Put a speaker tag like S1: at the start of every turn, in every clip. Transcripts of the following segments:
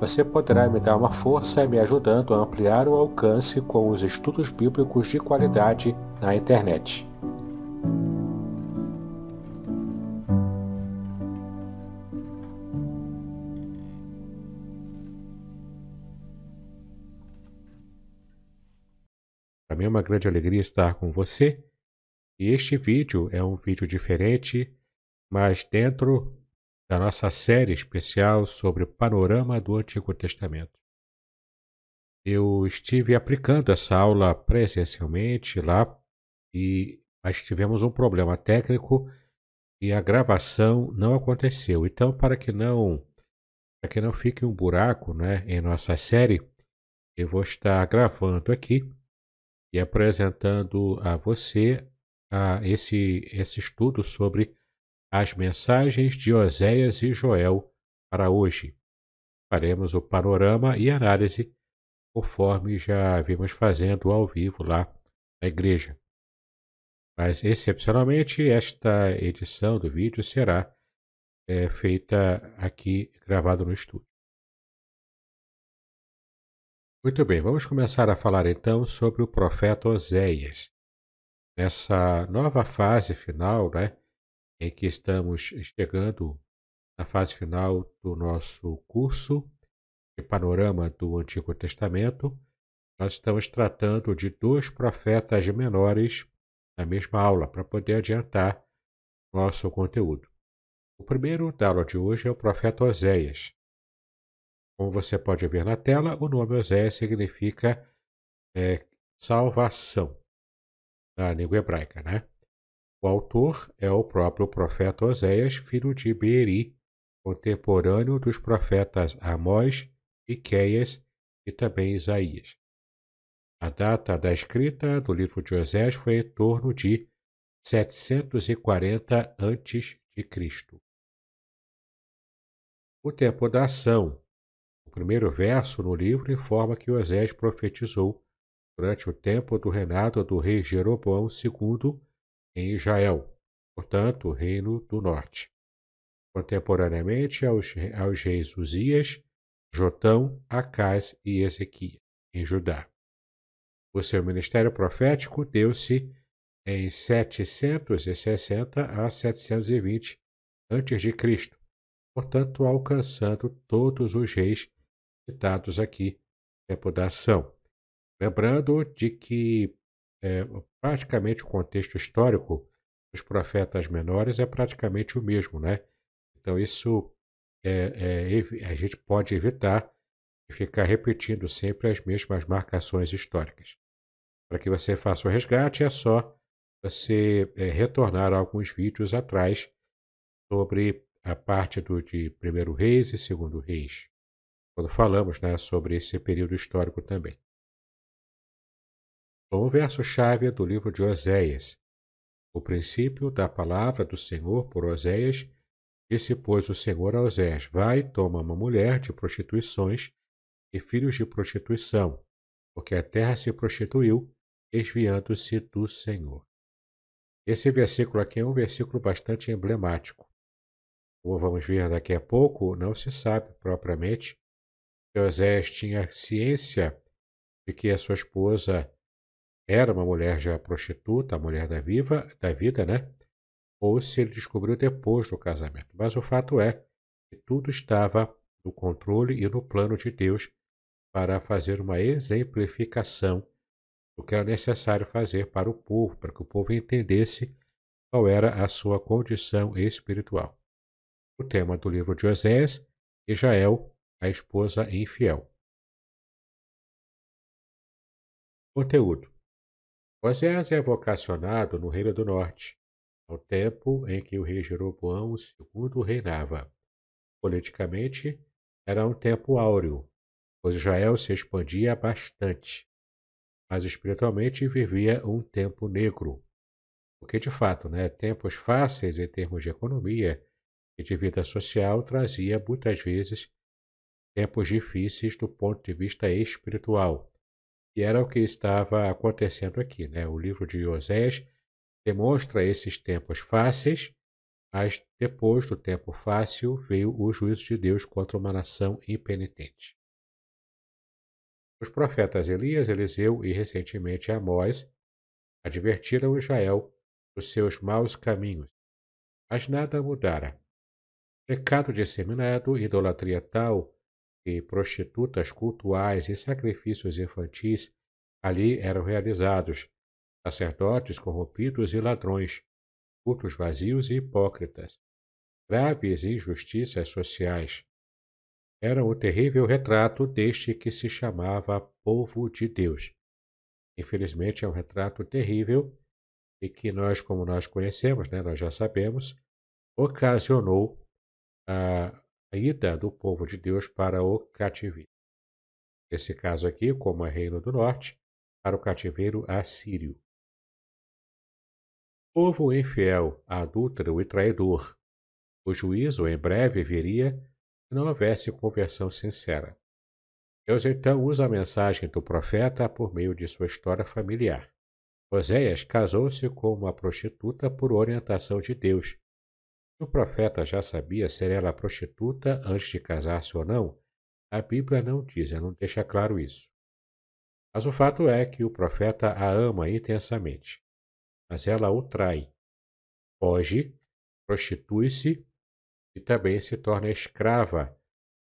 S1: Você poderá me dar uma força me ajudando a ampliar o alcance com os estudos bíblicos de qualidade na internet. Para mim é uma grande alegria estar com você. E este vídeo é um vídeo diferente, mas dentro da nossa série especial sobre o panorama do Antigo Testamento. Eu estive aplicando essa aula presencialmente lá e mas tivemos um problema técnico e a gravação não aconteceu. Então, para que não para que não fique um buraco, né, em nossa série, eu vou estar gravando aqui e apresentando a você a esse esse estudo sobre as mensagens de Oséias e Joel para hoje. Faremos o panorama e análise, conforme já vimos fazendo ao vivo lá na igreja. Mas, excepcionalmente, esta edição do vídeo será é, feita aqui, gravado no estúdio. Muito bem, vamos começar a falar então sobre o profeta Oséias. Nessa nova fase final, né, em que estamos chegando na fase final do nosso curso de panorama do Antigo Testamento. Nós estamos tratando de dois profetas menores na mesma aula para poder adiantar nosso conteúdo. O primeiro da aula de hoje é o profeta Oséias. Como você pode ver na tela, o nome Oséias significa é, salvação na língua hebraica, né? O autor é o próprio profeta Oséias, filho de Beeri, contemporâneo dos profetas Amós, Miqueias e também Isaías. A data da escrita do livro de Oséias foi em torno de 740 a.C. O tempo da ação. O primeiro verso no livro informa que Oséias profetizou durante o tempo do reinado do rei Jeroboão II em Israel, portanto, o Reino do Norte. Contemporaneamente aos, aos reis Uzias, Jotão, Acás e Ezequias, em Judá. O seu ministério profético deu-se em 760 a 720 a.C., portanto, alcançando todos os reis citados aqui, tempo da ação. Lembrando de que é, praticamente o contexto histórico dos profetas menores é praticamente o mesmo, né? Então isso é, é, a gente pode evitar de ficar repetindo sempre as mesmas marcações históricas. Para que você faça o resgate é só você é, retornar alguns vídeos atrás sobre a parte do, de primeiro reis e segundo reis, quando falamos né, sobre esse período histórico também. O verso-chave do livro de Oséias. O princípio da palavra do Senhor por Oséias, disse, pois, o Senhor a Oséias, vai, toma uma mulher de prostituições e filhos de prostituição, porque a terra se prostituiu, desviando-se do Senhor. Esse versículo aqui é um versículo bastante emblemático. Como vamos ver daqui a pouco, não se sabe propriamente se Oséias tinha ciência de que a sua esposa era uma mulher já prostituta, a mulher da, viva, da vida, né? Ou se ele descobriu depois do casamento. Mas o fato é que tudo estava no controle e no plano de Deus para fazer uma exemplificação o que era necessário fazer para o povo, para que o povo entendesse qual era a sua condição espiritual. O tema do livro de Oséias, Israel, a esposa infiel. Conteúdo: Oséias é vocacionado no Reino do Norte, ao tempo em que o rei Jeroboão II reinava. Politicamente, era um tempo áureo, pois Israel se expandia bastante, mas espiritualmente vivia um tempo negro. Porque, de fato, né, tempos fáceis em termos de economia e de vida social trazia muitas vezes tempos difíceis do ponto de vista espiritual. E era o que estava acontecendo aqui. Né? O livro de Osés demonstra esses tempos fáceis, mas depois do tempo fácil veio o juízo de Deus contra uma nação impenitente. Os profetas Elias, Eliseu e recentemente Amós advertiram Israel dos seus maus caminhos, mas nada mudara. Pecado disseminado, idolatria tal que prostitutas cultuais e sacrifícios infantis ali eram realizados, sacerdotes corrompidos e ladrões, cultos vazios e hipócritas, graves injustiças sociais. Era o terrível retrato deste que se chamava povo de Deus. Infelizmente é um retrato terrível e que nós, como nós conhecemos, né, nós já sabemos, ocasionou a, a ida do povo de Deus para o cativeiro. Nesse caso aqui, como é Reino do Norte, para o cativeiro assírio. Povo infiel, adúltero e traidor. O juízo em breve viria se não houvesse conversão sincera. Deus então usa a mensagem do profeta por meio de sua história familiar. Oséias casou-se com uma prostituta por orientação de Deus. O profeta já sabia se ela prostituta antes de casar-se ou não, a Bíblia não diz, não deixa claro isso. Mas o fato é que o profeta a ama intensamente mas ela o trai. Foge, prostitui-se e também se torna escrava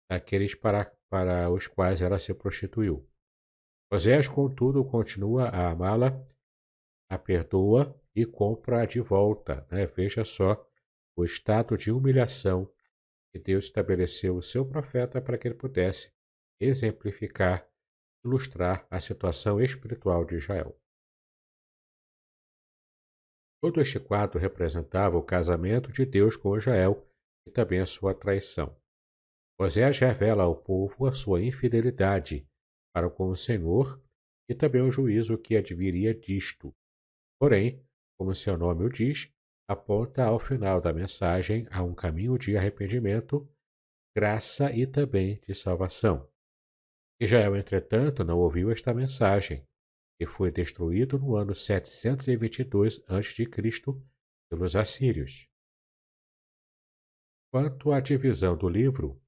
S1: daqueles para, para os quais ela se prostituiu. Oséias, contudo, continua a amá-la, a perdoa e compra-a de volta. Né? Veja só o estado de humilhação que Deus estabeleceu o seu profeta para que ele pudesse exemplificar, ilustrar a situação espiritual de Israel. Todo este quadro representava o casamento de Deus com Israel e também a sua traição. Osés revela ao povo a sua infidelidade para com o Senhor e também o juízo que adviria disto. Porém, como seu nome o diz, aponta ao final da mensagem a um caminho de arrependimento, graça e também de salvação. Israel, entretanto, não ouviu esta mensagem que foi destruído no ano 722 a.C. pelos assírios. Quanto à divisão do livro,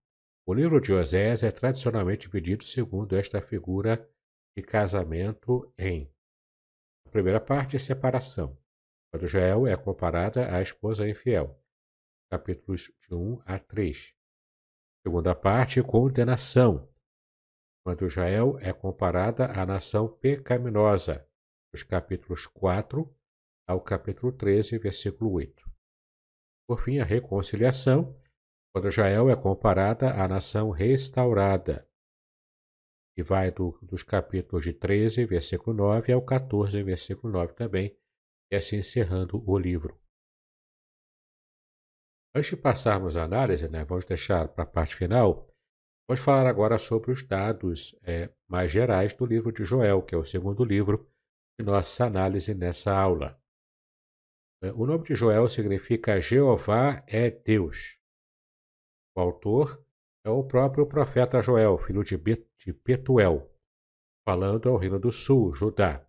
S1: o livro de Osés é tradicionalmente dividido segundo esta figura de casamento em a primeira parte, separação, quando Jael é comparada à esposa infiel, capítulos de 1 a 3. Segunda parte, condenação, quando Israel é comparada à nação pecaminosa, dos capítulos 4 ao capítulo 13, versículo 8. Por fim, a reconciliação, quando Israel é comparada à nação restaurada, que vai do, dos capítulos de 13, versículo 9, ao 14, versículo 9 também, e assim encerrando o livro. Antes de passarmos à análise, né, vamos deixar para a parte final, Vamos falar agora sobre os dados é, mais gerais do livro de Joel, que é o segundo livro de nossa análise nessa aula. É, o nome de Joel significa Jeová é Deus. O autor é o próprio profeta Joel, filho de Betuel, falando ao reino do sul, Judá.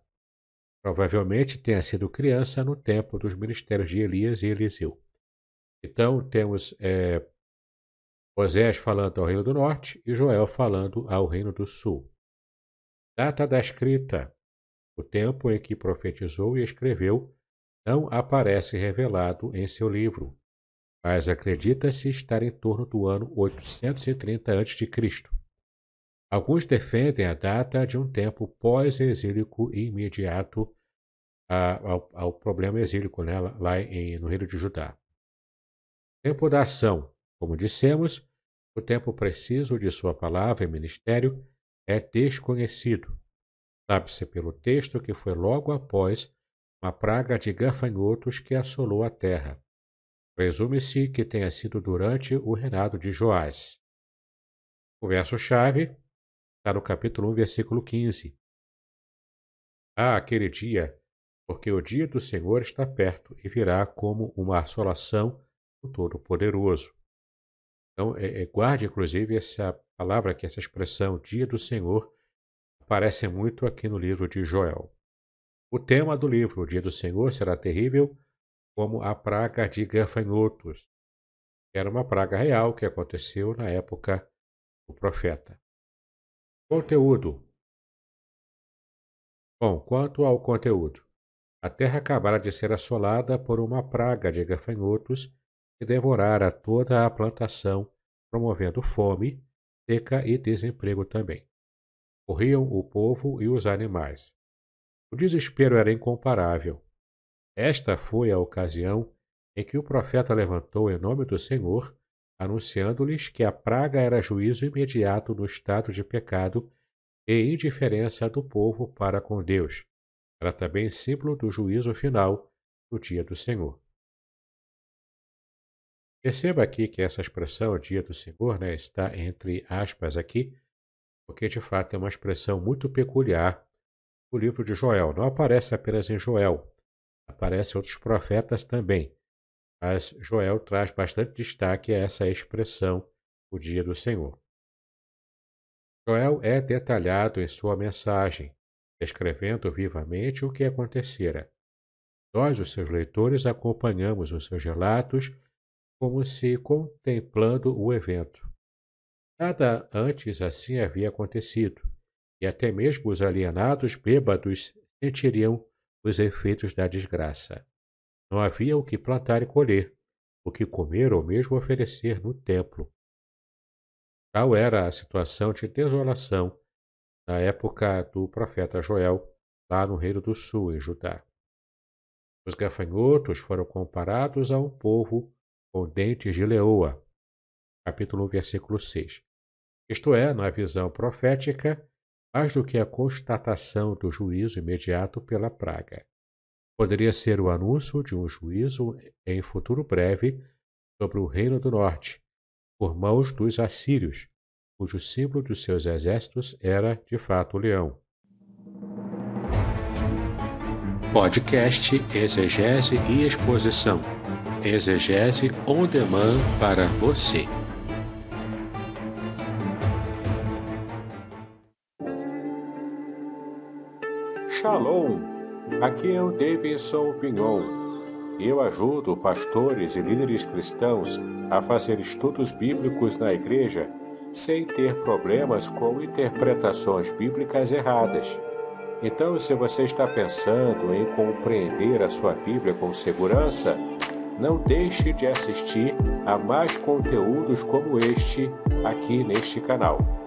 S1: Provavelmente tenha sido criança no tempo dos ministérios de Elias e Eliseu. Então, temos é, Osés falando ao reino do norte e Joel falando ao reino do sul. Data da escrita. O tempo em que profetizou e escreveu não aparece revelado em seu livro, mas acredita-se estar em torno do ano 830 a.C. Alguns defendem a data de um tempo pós-exílico imediato ao, ao, problema exílico né, lá em, no reino de Judá. Tempo da ação. Como dissemos, o tempo preciso de sua palavra e ministério é desconhecido. Sabe-se pelo texto que foi logo após uma praga de gafanhotos que assolou a terra. Presume-se que tenha sido durante o reinado de Joás. O verso-chave está no capítulo 1, versículo 15. Ah, aquele dia, porque o dia do Senhor está perto e virá como uma assolação do Todo-Poderoso. Então, é, é, guarde inclusive essa palavra aqui, essa expressão, dia do Senhor, aparece muito aqui no livro de Joel. O tema do livro, o dia do Senhor, será terrível como a praga de gafanhotos. Era uma praga real que aconteceu na época do profeta. Conteúdo. Bom, quanto ao conteúdo, a terra acabara de ser assolada por uma praga de gafanhotos que devorara toda a plantação, promovendo fome, seca e desemprego também. Corriam o povo e os animais. O desespero era incomparável. Esta foi a ocasião em que o profeta levantou em nome do Senhor anunciando-lhes que a praga era juízo imediato no estado de pecado e indiferença do povo para com Deus. Era também símbolo do juízo final no dia do Senhor. Perceba aqui que essa expressão, dia do Senhor, né, está entre aspas aqui, porque de fato é uma expressão muito peculiar no livro de Joel. Não aparece apenas em Joel, aparece outros profetas também mas Joel traz bastante destaque a essa expressão, o dia do Senhor. Joel é detalhado em sua mensagem, descrevendo vivamente o que acontecera. Nós, os seus leitores, acompanhamos os seus relatos como se contemplando o evento. Nada antes assim havia acontecido, e até mesmo os alienados bêbados sentiriam os efeitos da desgraça. Não havia o que plantar e colher, o que comer ou mesmo oferecer no templo. Tal era a situação de desolação na época do profeta Joel, lá no Reino do Sul, em Judá. Os gafanhotos foram comparados a um povo com dentes de leoa. Capítulo 1, versículo 6. Isto é, na visão profética, mais do que a constatação do juízo imediato pela praga poderia ser o anúncio de um juízo em futuro breve sobre o Reino do Norte, por mãos dos assírios, cujo símbolo dos seus exércitos era, de fato, o leão. Podcast Exegese e Exposição. Exegese on demand para você. Shalom! Aqui é o Davidson Pignon. Eu ajudo pastores e líderes cristãos a fazer estudos bíblicos na igreja sem ter problemas com interpretações bíblicas erradas. Então, se você está pensando em compreender a sua Bíblia com segurança, não deixe de assistir a mais conteúdos como este aqui neste canal.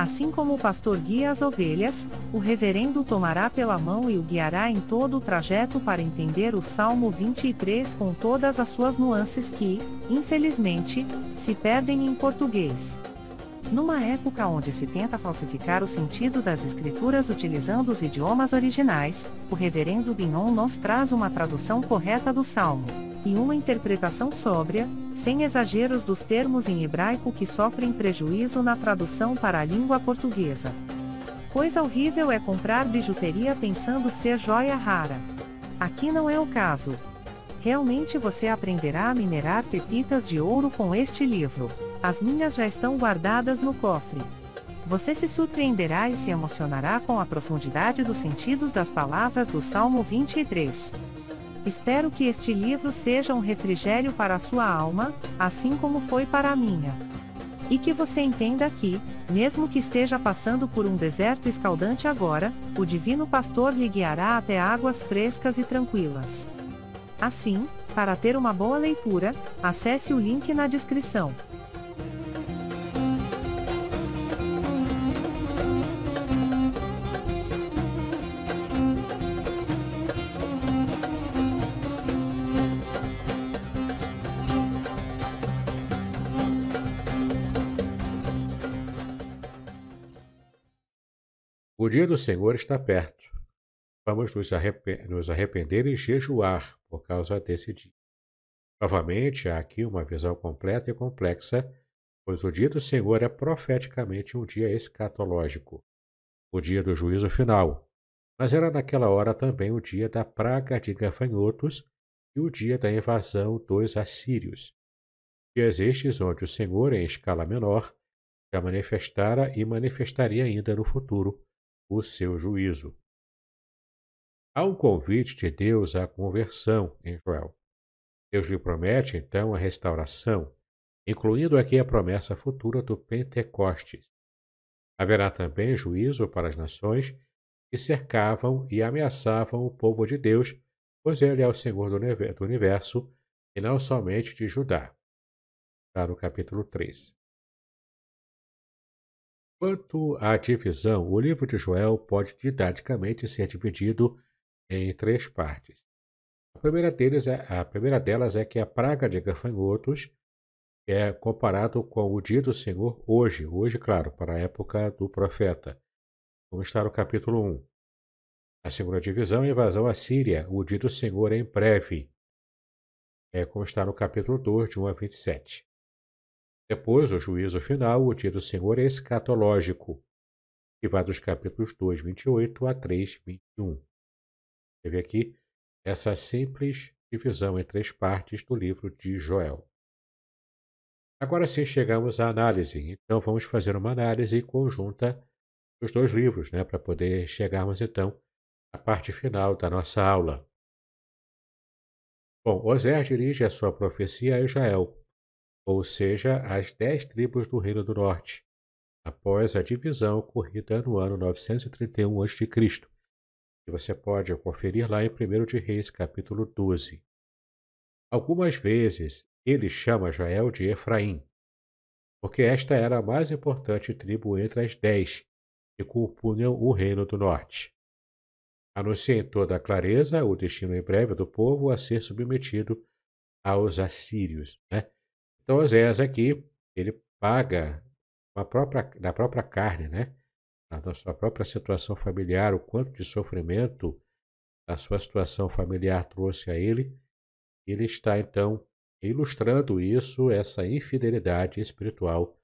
S2: Assim como o pastor guia as ovelhas, o reverendo tomará pela mão e o guiará em todo o trajeto para entender o Salmo 23 com todas as suas nuances que, infelizmente, se perdem em português. Numa época onde se tenta falsificar o sentido das escrituras utilizando os idiomas originais, o reverendo Binon nos traz uma tradução correta do Salmo, e uma interpretação sóbria, sem exageros dos termos em hebraico que sofrem prejuízo na tradução para a língua portuguesa. Coisa horrível é comprar bijuteria pensando ser joia rara. Aqui não é o caso. Realmente você aprenderá a minerar pepitas de ouro com este livro. As minhas já estão guardadas no cofre. Você se surpreenderá e se emocionará com a profundidade dos sentidos das palavras do Salmo 23. Espero que este livro seja um refrigério para a sua alma, assim como foi para a minha. E que você entenda que, mesmo que esteja passando por um deserto escaldante agora, o Divino Pastor lhe guiará até águas frescas e tranquilas. Assim, para ter uma boa leitura, acesse o link na descrição.
S1: Dia do Senhor está perto. Vamos nos, nos arrepender e jejuar por causa desse dia. Novamente, há aqui uma visão completa e complexa, pois o dia do Senhor é profeticamente um dia escatológico, o dia do juízo final, mas era naquela hora também o dia da praga de gafanhotos e o dia da invasão dos assírios. Dias estes onde o Senhor, em escala menor, já manifestara e manifestaria ainda no futuro o seu juízo. Há um convite de Deus à conversão em Joel. Deus lhe promete, então, a restauração, incluindo aqui a promessa futura do Pentecostes. Haverá também juízo para as nações que cercavam e ameaçavam o povo de Deus, pois ele é o Senhor do universo e não somente de Judá. Está no capítulo 3. Quanto à divisão, o livro de Joel pode didaticamente ser dividido em três partes. A primeira, deles é, a primeira delas é que a praga de gafanhotos é comparado com o dia do Senhor hoje, hoje, claro, para a época do profeta, como está no capítulo 1. A segunda divisão é invasão à Síria, o dia do Senhor em breve, é como está no capítulo 2, de 1 a 27. Depois, o juízo final, o dia do Senhor é escatológico, que vai dos capítulos 2, 28 a 3, 21. Teve aqui essa simples divisão em três partes do livro de Joel. Agora sim chegamos à análise, então vamos fazer uma análise conjunta dos dois livros, né, para poder chegarmos então à parte final da nossa aula. Bom, Osés dirige a sua profecia a Israel, ou seja, as dez tribos do Reino do Norte, após a divisão ocorrida no ano 931 a.C., que você pode conferir lá em 1 de Reis, capítulo 12. Algumas vezes ele chama Jael de Efraim, porque esta era a mais importante tribo entre as dez que compunham o Reino do Norte. Anuncia em toda a clareza o destino em breve do povo a ser submetido aos assírios. Né? Então Oséias aqui, ele paga própria, na própria carne, né? na sua própria situação familiar, o quanto de sofrimento a sua situação familiar trouxe a ele. Ele está então ilustrando isso, essa infidelidade espiritual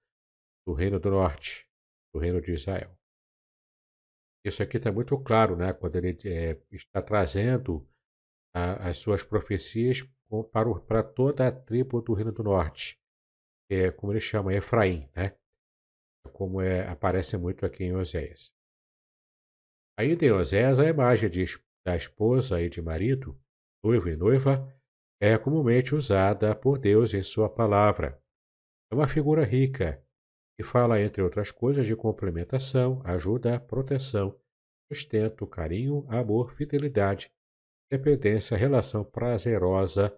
S1: do Reino do Norte, do Reino de Israel. Isso aqui está muito claro, né? Quando ele é, está trazendo a, as suas profecias para, para toda a tribo do Reino do Norte, é, como ele chama, Efraim, né? como é, aparece muito aqui em Oséias. Ainda em Oséias, a imagem de, da esposa e de marido, noivo e noiva, é comumente usada por Deus em sua palavra. É uma figura rica, que fala, entre outras coisas, de complementação, ajuda, proteção, sustento, carinho, amor, fidelidade, dependência, relação prazerosa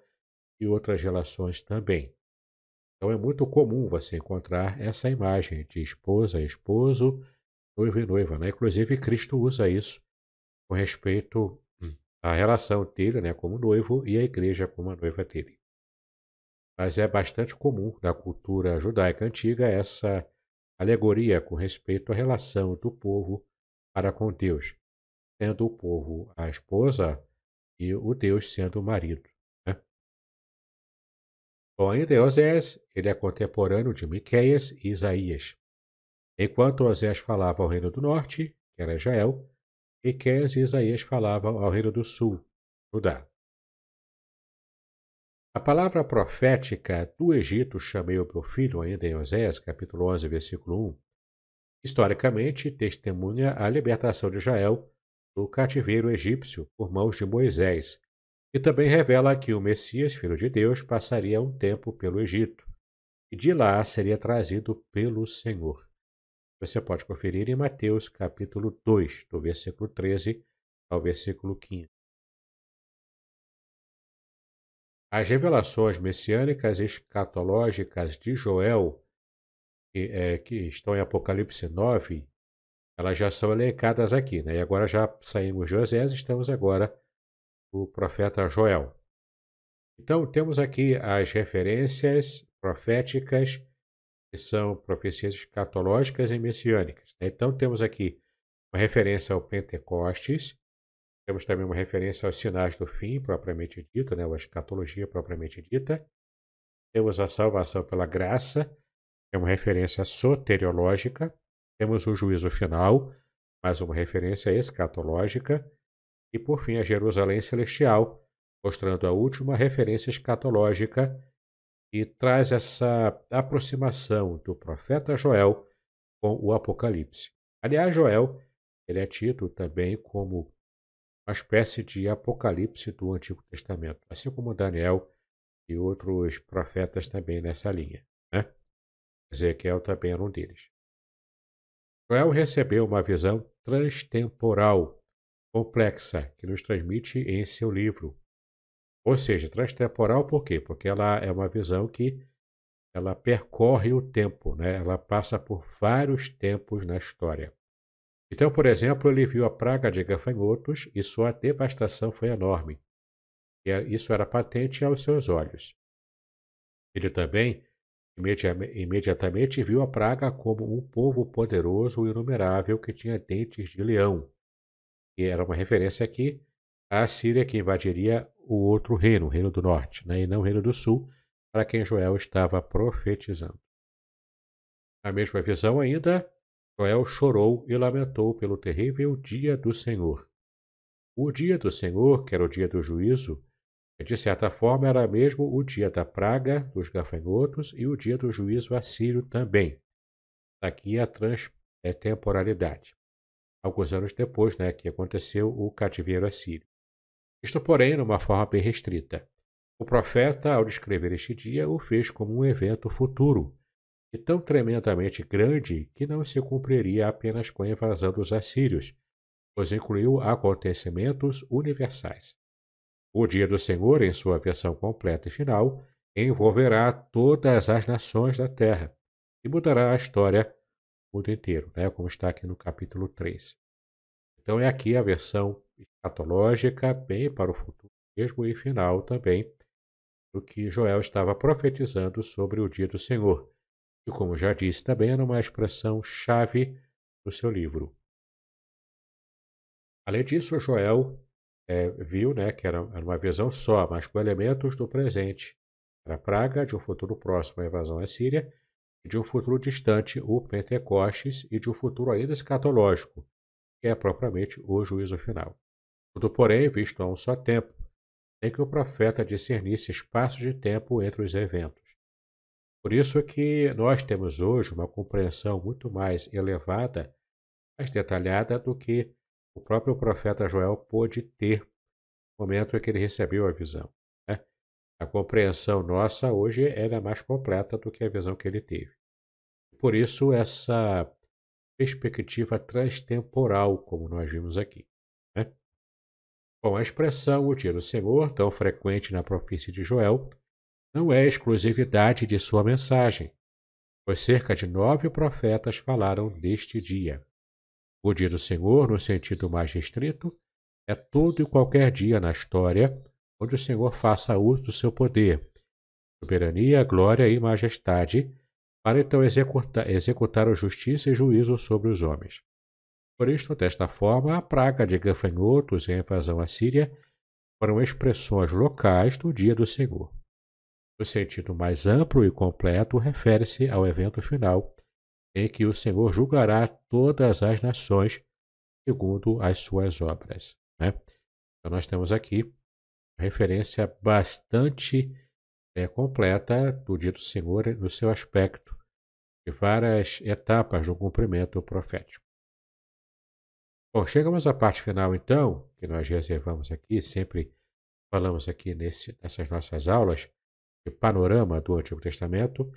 S1: e outras relações também. Então é muito comum você encontrar essa imagem de esposa, esposo, noivo e noiva. Né? Inclusive, Cristo usa isso com respeito à relação dele né, como noivo e a igreja como a noiva dele. Mas é bastante comum na cultura judaica antiga essa alegoria com respeito à relação do povo para com Deus, sendo o povo a esposa e o Deus sendo o marido. Bom, ainda Osés, ele é contemporâneo de Miqueias e Isaías. Enquanto Osés falava ao reino do norte, que era Israel, Miqueias e Isaías falavam ao reino do sul, Judá. A palavra profética do Egito chamei o meu filho, ainda em Oséias, capítulo 11, versículo 1, historicamente testemunha a libertação de Israel do cativeiro egípcio por mãos de Moisés, e também revela que o Messias, filho de Deus, passaria um tempo pelo Egito, e de lá seria trazido pelo Senhor. Você pode conferir em Mateus capítulo 2, do versículo 13 ao versículo 15. As revelações messiânicas escatológicas de Joel, que, é, que, estão em Apocalipse 9, elas já são elencadas aqui, né? E agora já saímos de Osés, estamos agora no profeta Joel. Então, temos aqui as referências proféticas, que são profecias escatológicas e messiânicas. Né? Então, temos aqui uma referência ao Pentecostes, temos também uma referência aos sinais do fim, propriamente dito, né, a escatologia propriamente dita. Temos a salvação pela graça, que é uma referência soteriológica. Temos o juízo final, mais uma referência escatológica. E, por fim, a Jerusalém celestial, mostrando a última referência escatológica que traz essa aproximação do profeta Joel com o Apocalipse. Aliás, Joel ele é tido também como uma espécie de apocalipse do Antigo Testamento, assim como Daniel e outros profetas também nessa linha. Né? Ezequiel também era um deles. Joel recebeu uma visão transtemporal complexa que nos transmite em seu livro. Ou seja, transtemporal por quê? Porque ela é uma visão que ela percorre o tempo, né? ela passa por vários tempos na história. Então, por exemplo, ele viu a praga de gafanhotos e sua devastação foi enorme. E isso era patente aos seus olhos. Ele também imediatamente viu a praga como um povo poderoso e inumerável que tinha dentes de leão. E era uma referência aqui à Síria que invadiria o outro reino, o reino do norte, né, e não o reino do sul, para quem Joel estava profetizando. A mesma visão ainda Joel chorou e lamentou pelo terrível dia do Senhor. O dia do Senhor, que era o dia do juízo, de certa forma era mesmo o dia da praga dos gafanhotos e o dia do juízo assírio também. Aqui a transtemporalidade. Alguns anos depois, né, que aconteceu o cativeiro assírio. Isto, porém, numa forma bem restrita. O profeta, ao descrever este dia, o fez como um evento futuro, e tão tremendamente grande que não se cumpriria apenas com a invasão dos assírios, pois incluiu acontecimentos universais. O dia do Senhor, em sua versão completa e final, envolverá todas as nações da terra e mudará a história do mundo inteiro, né? como está aqui no capítulo 3. Então é aqui a versão escatológica, bem para o futuro mesmo e final também, do que Joel estava profetizando sobre o dia do Senhor e, como já disse, também era uma expressão chave do seu livro. Além disso, Joel é, viu né, que era, era, uma visão só, mas com elementos do presente. Era praga de um futuro próximo, a invasão à Síria, e de um futuro distante, o Pentecostes, e de um futuro ainda escatológico, que é propriamente o juízo final. Tudo, porém, visto a um só tempo, sem que o profeta discernisse espaço de tempo entre os eventos. Por isso que nós temos hoje uma compreensão muito mais elevada, mais detalhada do que o próprio profeta Joel pôde ter no momento em que ele recebeu a visão. Né? A compreensão nossa hoje é mais completa do que a visão que ele teve. Por isso, essa perspectiva transtemporal, como nós vimos aqui. Né? Bom, a expressão o dia do Senhor, tão frequente na profecia de Joel, não é exclusividade de sua mensagem, pois cerca de nove profetas falaram deste dia. O dia do Senhor, no sentido mais restrito, é todo e qualquer dia na história onde o Senhor faça uso do seu poder, soberania, glória e majestade, para então executar, executar a justiça e juízo sobre os homens. Por isto, desta forma, a praga de gafanhotos e a invasão assíria foram expressões locais do dia do Senhor. No sentido mais amplo e completo, refere-se ao evento final, em que o Senhor julgará todas as nações segundo as suas obras. Né? Então, nós temos aqui referência bastante é, completa do dito Senhor no seu aspecto de várias etapas do cumprimento profético. Bom, chegamos à parte final então, que nós reservamos aqui, sempre falamos aqui nesse, nessas nossas aulas de panorama do Antigo Testamento.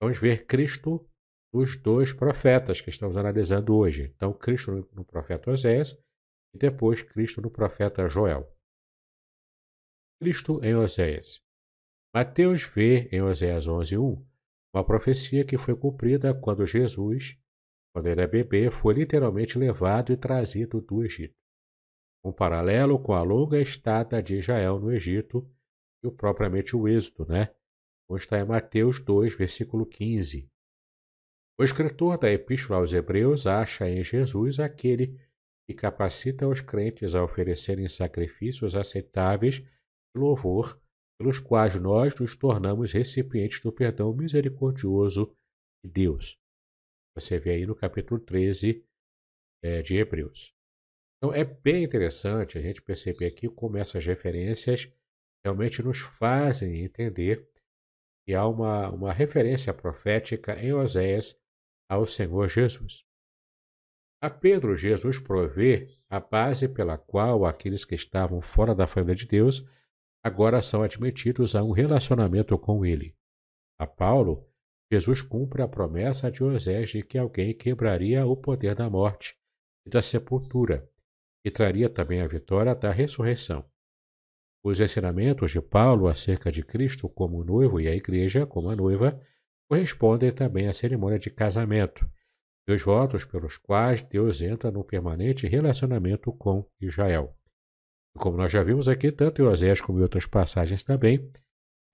S1: Vamos ver Cristo nos dois profetas que estamos analisando hoje. Então, Cristo no, profeta Oséias e depois Cristo no profeta Joel. Cristo em Oséias. Mateus vê em Oséias 11:1 uma profecia que foi cumprida quando Jesus, quando ele é bebê, foi literalmente levado e trazido do Egito. Um paralelo com a longa estada de Israel no Egito e propriamente o êxodo, né? Como está em Mateus 2, versículo 15. O escritor da Epístola aos Hebreus acha em Jesus aquele que capacita os crentes a oferecerem sacrifícios aceitáveis de louvor pelos quais nós nos tornamos recipientes do perdão misericordioso de Deus. Você vê aí no capítulo 13 é, de Hebreus. Então é bem interessante a gente perceber aqui como essas referências realmente nos fazem entender que há uma, uma referência profética em Oséias ao Senhor Jesus. A Pedro, Jesus provê a base pela qual aqueles que estavam fora da família de Deus agora são admitidos a um relacionamento com ele. A Paulo, Jesus cumpre a promessa de Osés de que alguém quebraria o poder da morte e da sepultura, e traria também a vitória da ressurreição. Os ensinamentos de Paulo acerca de Cristo como noivo e a igreja como a noiva correspondem também à cerimônia de casamento e os votos pelos quais Deus entra num permanente relacionamento com Israel. Como nós já vimos aqui, tanto em Osés como em outras passagens também,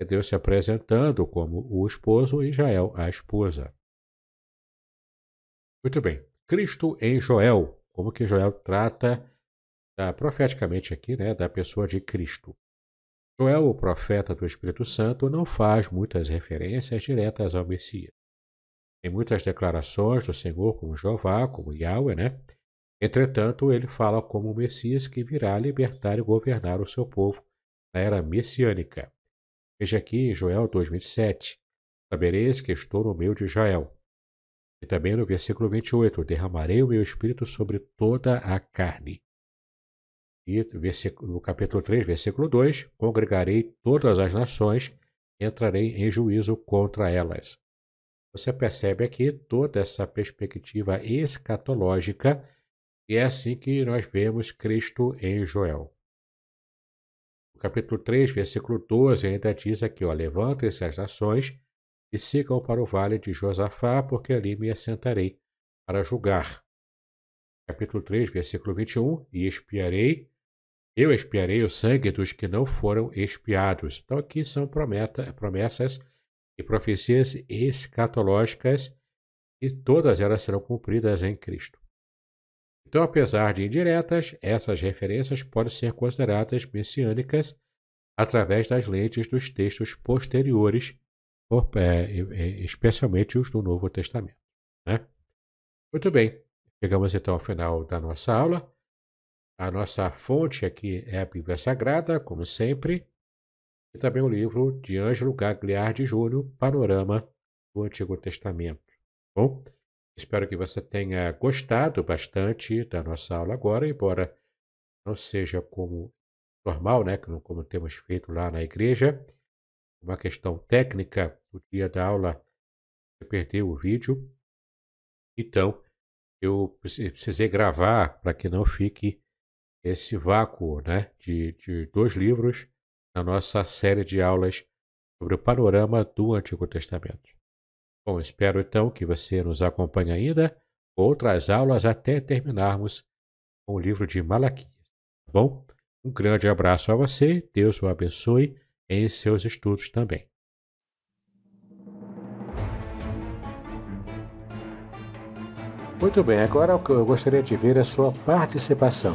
S1: é Deus se apresentando como o esposo e Israel a esposa. Muito bem. Cristo em Joel. Como que Joel trata da, profeticamente aqui, né, da pessoa de Cristo. Joel, o profeta do Espírito Santo, não faz muitas referências diretas ao Messias. Tem muitas declarações do Senhor como Jeová, como Yahweh, né? Entretanto, ele fala como o Messias que virá libertar e governar o seu povo na era messiânica. Veja aqui Joel 2,27. Sabereis que estou no meio de Israel. E também no versículo 28, derramarei o meu espírito sobre toda a carne. E no capítulo 3, versículo 2, congregarei todas as nações, entrarei em juízo contra elas. Você percebe aqui toda essa perspectiva escatológica e é assim que nós vemos Cristo em Joel. No capítulo 3, versículo 12, ainda diz aqui, levantem-se as nações e sigam para o vale de Josafá, porque ali me assentarei para julgar. Capítulo 3, versículo 21, e espiarei, eu espiarei o sangue dos que não foram espiados. Então aqui são prometa, promessas e profecias escatológicas e todas elas serão cumpridas em Cristo. Então, apesar de indiretas, essas referências podem ser consideradas messiânicas através das lentes dos textos posteriores, é, especialmente os do Novo Testamento. Né? Muito bem, chegamos então ao final da nossa aula. A nossa fonte aqui é a Bíblia Sagrada, como sempre, e também o livro de Ângelo Gagliardi Júnior, Panorama do Antigo Testamento. Bom, Espero que você tenha gostado bastante da nossa aula agora, embora não seja como normal, né, como temos feito lá na igreja. Uma questão técnica, no dia da aula você perdeu o vídeo. Então, eu precisei gravar para que não fique esse vácuo né, de, de dois livros na nossa série de aulas sobre o panorama do Antigo Testamento. Bom, espero então que você nos acompanhe ainda outras aulas até terminarmos com o livro de Malaquias. Tá bom? Um grande abraço a você, Deus o abençoe em seus estudos também. Muito bem, agora eu gostaria de ver a sua participação.